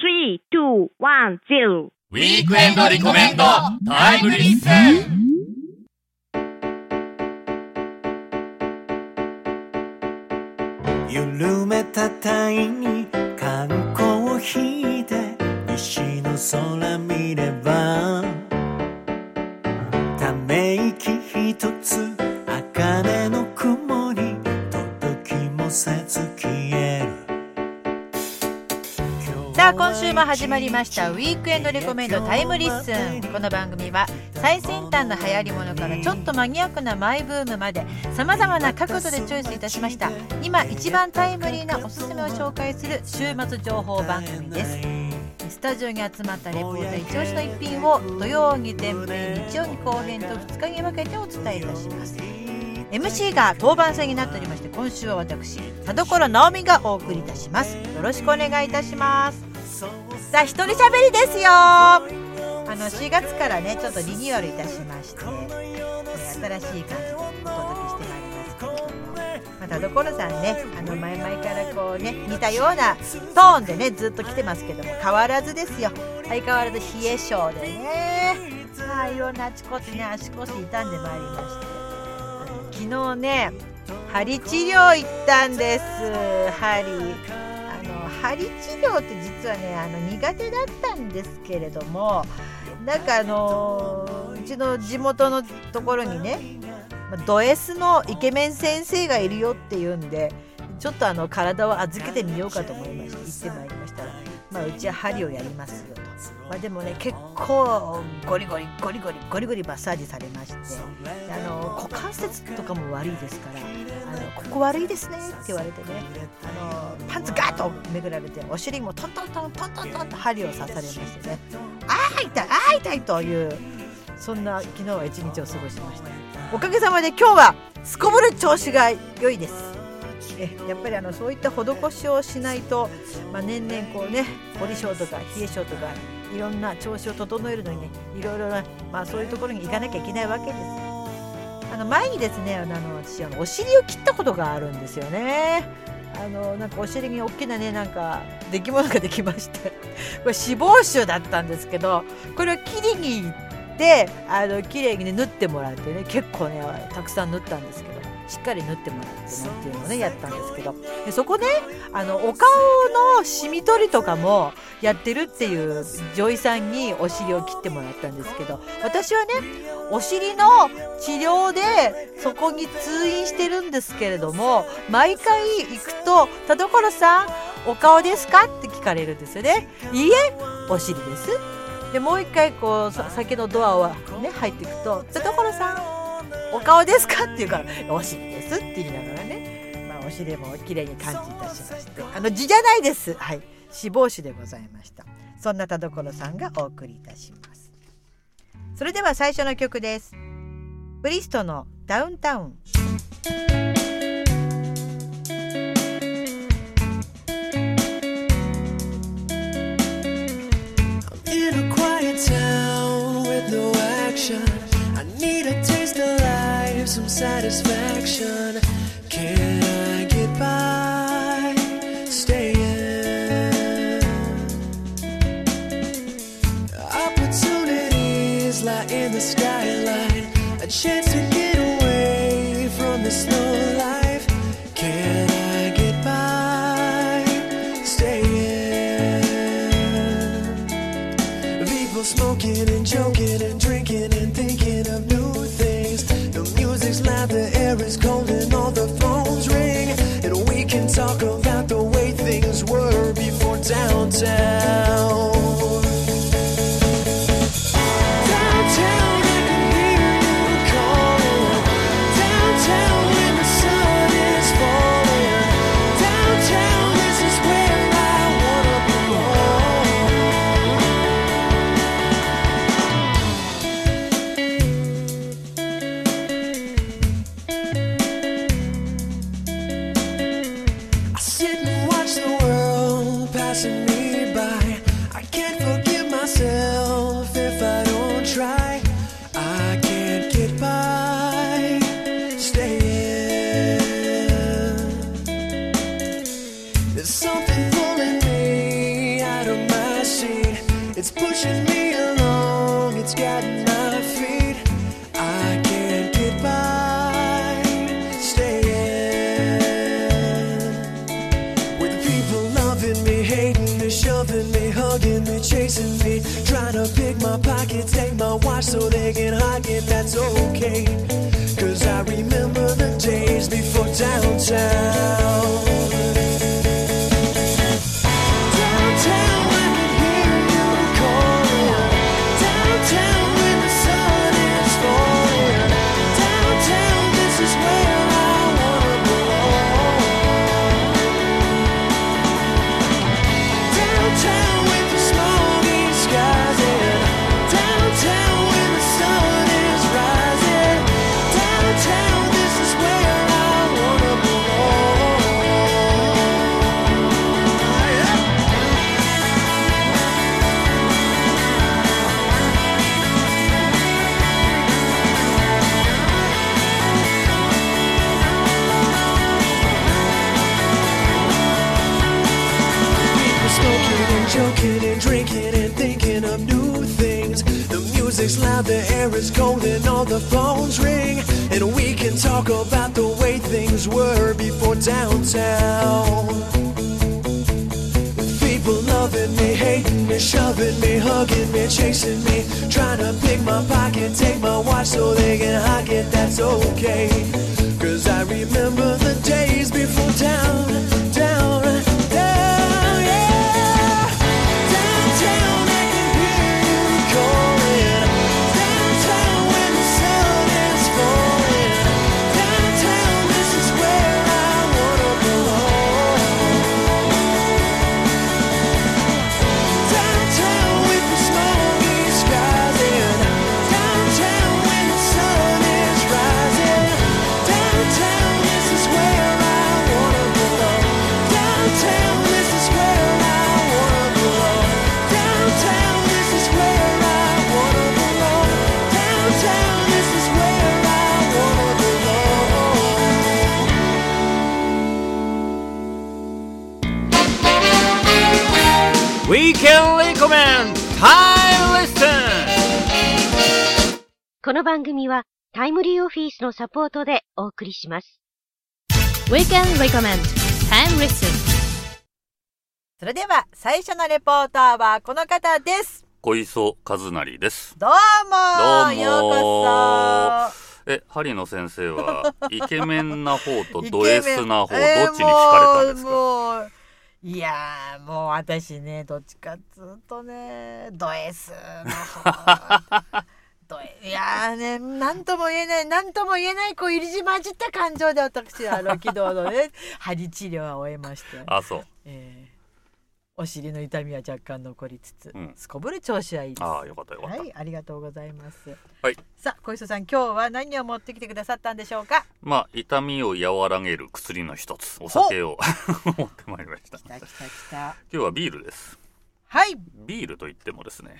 Three, two, one, zero. ウィークエンドリコメンドタイムリッスン緩めたタイに缶コーヒーで西の空見れば今週も始まりました。ウィークエンドレコメンドタイムリッスン。この番組は最先端の流行りものからちょっとマニアックなマイブームまでさまざまな角度でチョイスいたしました。今一番タイムリーなおすすめを紹介する週末情報番組です。スタジオに集まったレポーター一押しの一品を土曜に前編日曜に後編と2日に分けてお伝えいたします。MC が当番制になっておりまして今週は私田所直美がお送りいたします。よろしくお願いいたします。さあ一人喋りですよ。あの4月からねちょっとリニューアルいたしまして、新しい感じでお届けしてまいりますけれども、まあ、田所さんねあの前々からこうね似たようなトーンでねずっと来てますけども変わらずですよ。相変わらず冷え性でねまあいろんなあちこちね足腰痛んでまいりましてあの昨日ね針治療行ったんです。針。針治療って実はねあの苦手だったんですけれどもなんかあのうちの地元のところにねド S のイケメン先生がいるよっていうんでちょっとあの体を預けてみようかと思いまして行ってまいりましたら、まあ、うちは針をやりますよと、まあ、でもね結構ゴリゴリゴリゴリゴリゴリマッサージされましてあの股関節とかも悪いですからあのここ悪いですねって言われてねあのパンツガーッとめくられてお尻もトントントントントントンと針を刺されましてねあー痛いあー痛いというそんな昨日は一日を過ごしました。おかげさまで今日はすこぶる調子が良いです。えやっぱりあのそういった施しをしないと、まあ、年々こうね凝り性とか冷え性とかいろんな調子を整えるのにねいろいろな、まあ、そういうところに行かなきゃいけないわけです。あの前にですねあの私あのお尻を切ったことがあるんですよね。あのなんかお尻に大きなねなんか出来物ができまして。これ脂肪腫だったんですけどこれを切りに行ってあの綺麗にね縫ってもらってね結構ねたくさん縫ったんですけど。しっかり縫ってもらってなんていうのをねやったんですけどでそこねあのお顔のシミ取りとかもやってるっていう女医さんにお尻を切ってもらったんですけど私はねお尻の治療でそこに通院してるんですけれども毎回行くと「田所さんお顔ですか?」って聞かれるんですよね。いいえお尻ですでもう一回こうさ先のドアをね入っていくと「田所さんお顔ですか?」って言うから「お尻です」って言いながらね、まあ、お尻も綺麗に感知いたしまして。あの字じゃないです。はい。死亡死でございました。そんな田所さんがお送りいたします。それでは最初の曲です。ブリストのダウンタウン satisfaction. Can I get by staying? Opportunities lie in the skyline, a chance to pretend shoving me, hugging me, chasing me, trying to pick my pocket, take my watch so they can hide it. That's okay. Cause I remember the days before down, の番組はタイムリーオフィスのサポートでお送りします。Weekend Recommend. Time Listen それでは最初のレポーターはこの方です。小磯和成です。どうもどうも。ようこそ。え、針野先生は、イケメンな方とド S な方、どっえーちに惹かれたんですか、いやーもう私ねどっちかっつうとねド S の方 いやーね何とも言えない何とも言えないこう入りじ混じった感情で私はあの昨日のね 針治療は終えまして、あ、そう。えーお尻の痛みは若干残りつつ、うんすこぶる調子はいいですああ、よかったよかった。はい、ありがとうございます。はい。さあ、小磯さん、今日は何を持ってきてくださったんでしょうか？まあ、痛みを和らげる薬の一つ、お酒を 持ってまいりました。来た来た来た。今日はビールです。はい。ビールといってもですね、ん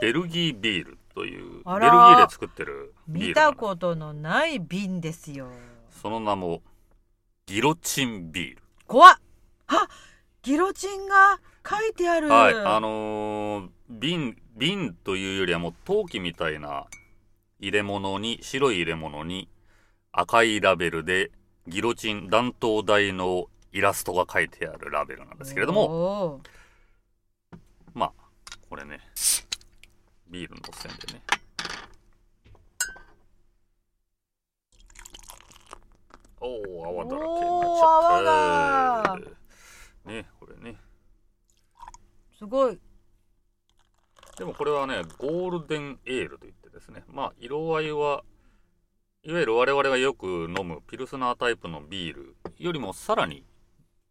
ベルギービールという、ベルギーで作ってるビー見たことのない瓶ですよ。その名も、ギロチンビール。怖っ。あ、ギロチンが書いてある。はい、あのー瓶、瓶というよりはもう陶器みたいな入れ物に、白い入れ物に赤いラベルでギロチン弾頭台のイラストが書いてあるラベルなんですけれども、これね、ビールの線でね。おお、泡だらけになっちゃった。ね、これね。すごい。でもこれはね、ゴールデンエールといってですね、まあ、色合いは、いわゆる我々がよく飲むピルスナータイプのビールよりもさらに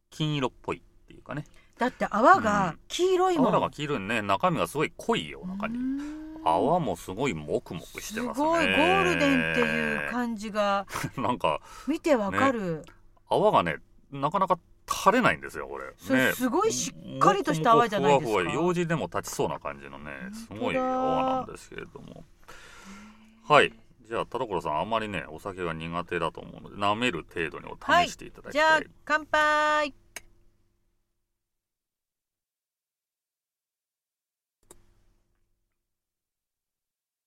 金色っぽいっていうかね、だって泡が黄色いもん。泡が黄色いね、中身がすごい濃いような感じ。泡もすごいモクモクしてますね。すごいゴールデンっていう感じが なんか、見てわかる。泡がね、なかなか垂れないんですよ、これ。すごいしっかりとした泡じゃないですか用事でも立ちそうな感じのね、すごい泡なんですけれども。はい。じゃあ、田所さん、あんまりね、お酒が苦手だと思うので、舐める程度にお試していただきじゃあたい。乾杯。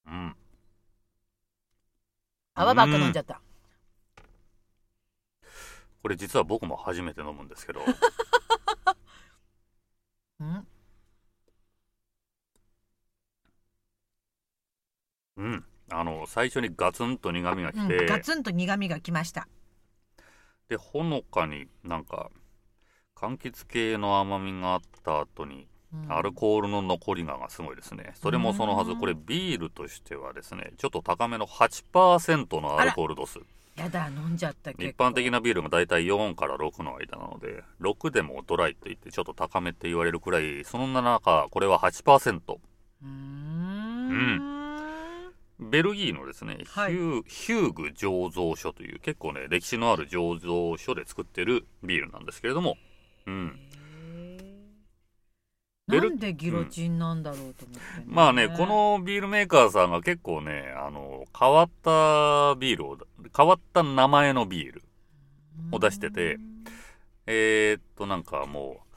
うん。泡ばっか飲んじゃった。これ実は僕も初めて飲むんですけど。うん？うん。あの、最初にガツンと苦味がきて、うん、ガツンと苦味がきました。で、ほのかになんか、柑橘系の甘みがあった後に、アルコールの残りががすごいですね。それもそのはずうんこれビールとしてはですねちょっと高めの8%のアルコール度数。やだ飲んじゃった結一構般的なビールがだいたい4から6の間なので6でもドライといってちょっと高めって言われるくらいそんな中これは8%うーん。ベルギーのですね、はい。ヒューヒューグ醸造所という結構ね歴史のある醸造所で作ってるビールなんですけれども、うん、なんでギロチンなんだろうと思って、ね。まあねこのビールメーカーさんが結構ねあの変わったビールを変わった名前のビールを出しててえー、っとなんかもう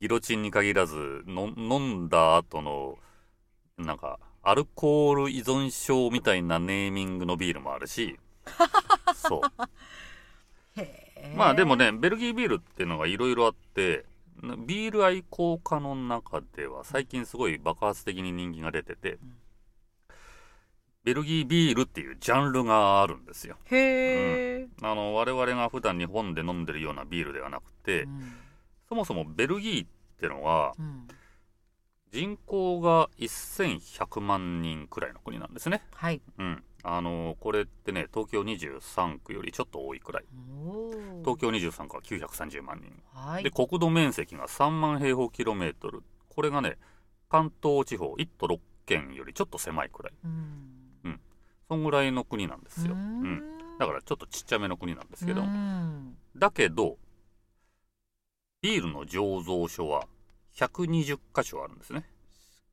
ギロチンに限らずの飲んだ後のなんかアルコール依存症みたいなネーミングのビールもあるしそう。まあでもねベルギービールっていうのがいろいろあってビール愛好家の中では最近すごい爆発的に人気が出てて、ベルギービールっていうジャンルがあるんですよ。へえ、あの我々が普段日本で飲んでるようなビールではなくて、うん。そもそもベルギーってのはうん。人口が1100万人くらいの国なんですね。はい。うん。あのこれってね、東京23区よりちょっと多いくらい。東京23区は930万人。はいで、国土面積が3万平方キロメートル。これがね、関東地方1都6県よりちょっと狭いくらい。うんそんぐらいの国なんですよ。ううん。んだからちょっとちっちゃめの国なんですけど。うんだけど、ビールの醸造所は120カ所あるんですね。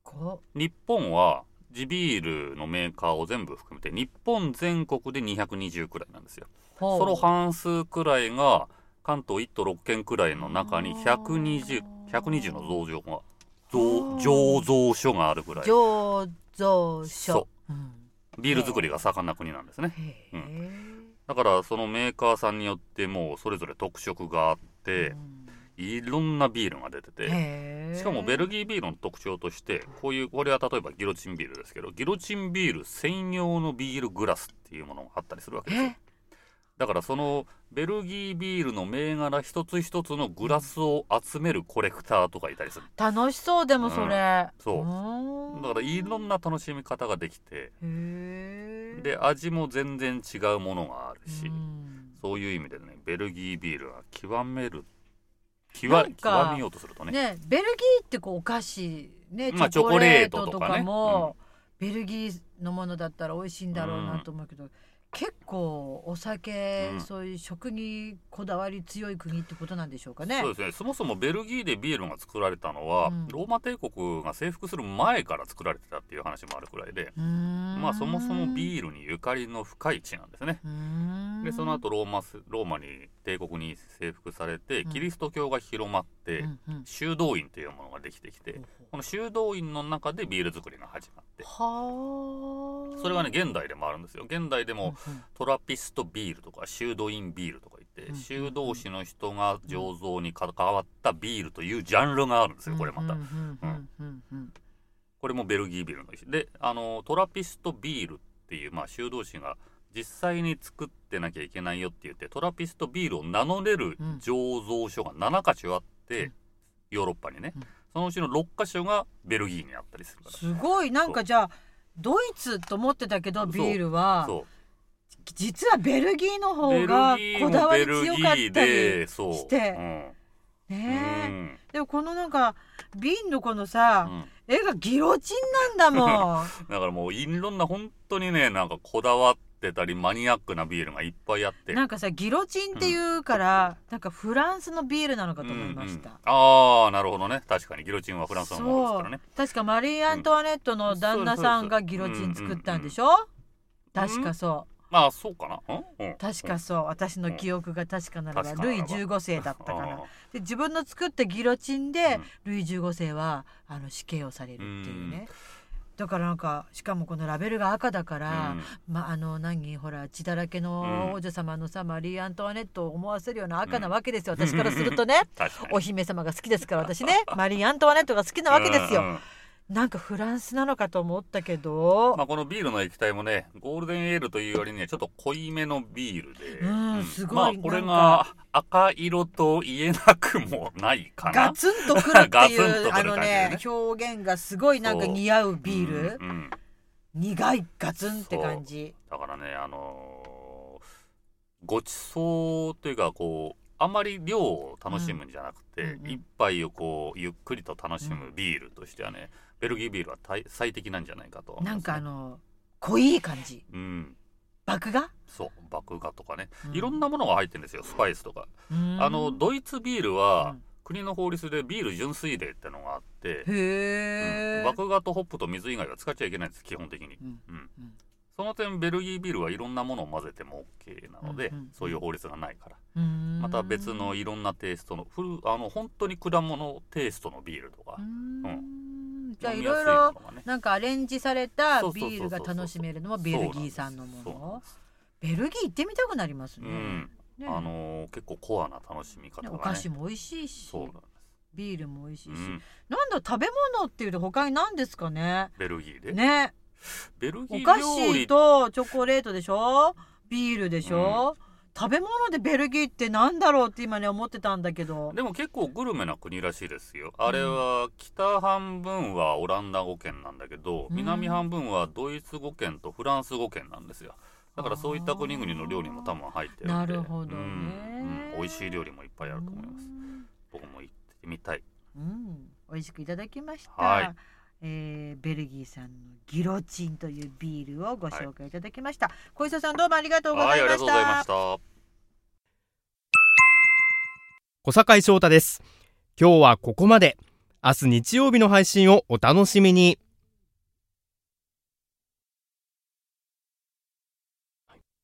こ日本は地ビールのメーカーを全部含めて日本全国で220くらいなんですよ。その半数くらいが関東1都6県くらいの中に120、120の造場が、造醸造所があるぐらい、醸造所。そう。ん。ビール作りが盛んな国なんですね。へえだからそのメーカーさんによってもうそれぞれ特色があって、いろんなビールが出てて、しかもベルギービールの特徴としてこういうこれは例えばギロチンビールですけどギロチンビール専用のビールグラスっていうものがあったりするわけですよ。え？だからそのベルギービールの銘柄一つ一つのグラスを集めるコレクターとかいたりする。楽しそうでもそれ、そう。ー。んだからいろんな楽しみ方ができて。で味も全然違うものがあるし。うん。そういう意味でねベルギービールは極める極なんか極めようとするとね。ねベルギーってこうお菓子ねまあチョコレートとかも、ベルギーのものだったら美味しいんだろうなと思うけど、結構お酒、うん。そういう食にこだわり強い国ってことなんでしょうかね。そうですね。そもそもベルギーでビールが作られたのは、うん。ローマ帝国が征服する前から作られてたっていう話もあるくらいで、まあそもそもビールにゆかりの深い地なんですね。でその後ローマスローマに帝国に征服されてうん。キリスト教が広まって、うんうん。修道院というものができてきてこの修道院の中でビール作りが始まって。はあ。それはね現代でもあるんですよ。現代でもうんうん。トラピストビールとか修道院ビールとか言ってうん修道士の人が醸造に関わったビールというジャンルがあるんですよこれまた。うんこれもベルギービールの一種。であのトラピストビールっていう、まあ、修道士が実際に作ってなきゃいけないよって言ってトラピストビールを名乗れるうん醸造所が7か所あって、うん。ヨーロッパにね、うんそのうちの6か所がベルギーにあったりするから。すごい。なんかじゃあドイツと思ってたけどビールはそ実はベルギーの方がこだわり強かったりして。う。ん。ねでもこのなんか瓶のこのさ、うん。絵がギロチンなんだもん。だからもういろんな本当にねなんかこだわってたりマニアックなビールがいっぱいあって。なんかさギロチンっていうから、なんかフランスのビールなのかと思いました、うんうんああなるほどね。確かに。ギロチンはフランスのものですからね。確かマリー・アントワネットの旦那さんがギロチン作ったんでしょ、確かそう。まあそうかな。うん？うん。確かそう。私の記憶が確かならば、確かならばルイ15世だったかな。あで自分の作ったギロチンで、うん。ルイ15世はあの死刑をされるっていうね、だからなんかしかもこのラベルが赤だかーら、うん。まああの何ほら血だらけの王女様のさ、マリー・アントワネットを思わせるような赤なわけですよ、私からするとね。お姫様が好きですから私ね。マリー・アントワネットが好きなわけですよ、なんかフランスなのかと思ったけど、まあ、このビールの液体もねゴールデンエールというよりねちょっと濃いめのビールで、うんすごいまあこれが赤色と言えなくもないかな。ガツンとくるっていうあのねね。表現がすごいなんか似合うビール、うんうん。苦いガツンって感じ。だからねあのーごちそうというかこうあまり量を楽しむんじゃなくて、一杯をこうゆっくりと楽しむビールとしてはね、ベルギービールは最最適なんじゃないかとね。なんかあの濃い感じ。うん。麦芽？そう麦芽とかね、うん。いろんなものが入ってるんですよスパイスとか、うん。あのドイツビールは、うん。国の法律でビール純粋令ってのがあって、へえ、うん。麦芽とホップと水以外は使っちゃいけないんです基本的に、うんその点ベルギービールはいろんなものを混ぜても OK なので、うんうんそういう法律がないから。また別のいろんなテイストのフルあの本当に果物テイストのビールとか。うーん。飲じゃあいろいろなんかアレンジされたビールが楽しめるのもベルギー産のもの。ベルギー行ってみたくなりますね,、うん。ね。あのー結構コアな楽しみ方がねね。お菓子も美味しいしそうなんです、ビールも美味しいし、うん、なんだ食べ物っていうと他に何ですかね？ベルギーで、ねベルギーお菓子とチョコレートでしょ？ビールでしょ、食べ物でベルギーってなんだろうって今ね思ってたんだけど。でも結構グルメな国らしいですよ。あれは北半分はオランダ語圏なんだけど、うん。南半分はドイツ語圏とフランス語圏なんですよ。だからそういった国々の料理も多分入ってるなるほどね。うん。うん。美味しい料理もいっぱいあると思います。僕も行ってみたい。うん、美味しくいただきました。はいえーベルギー産のギロチンというビールをご紹介いただきました。小磯さんどうもありがとうございましがとうございし。た小坂井翔太です今日はここまで明日日曜日の配信をお楽しみに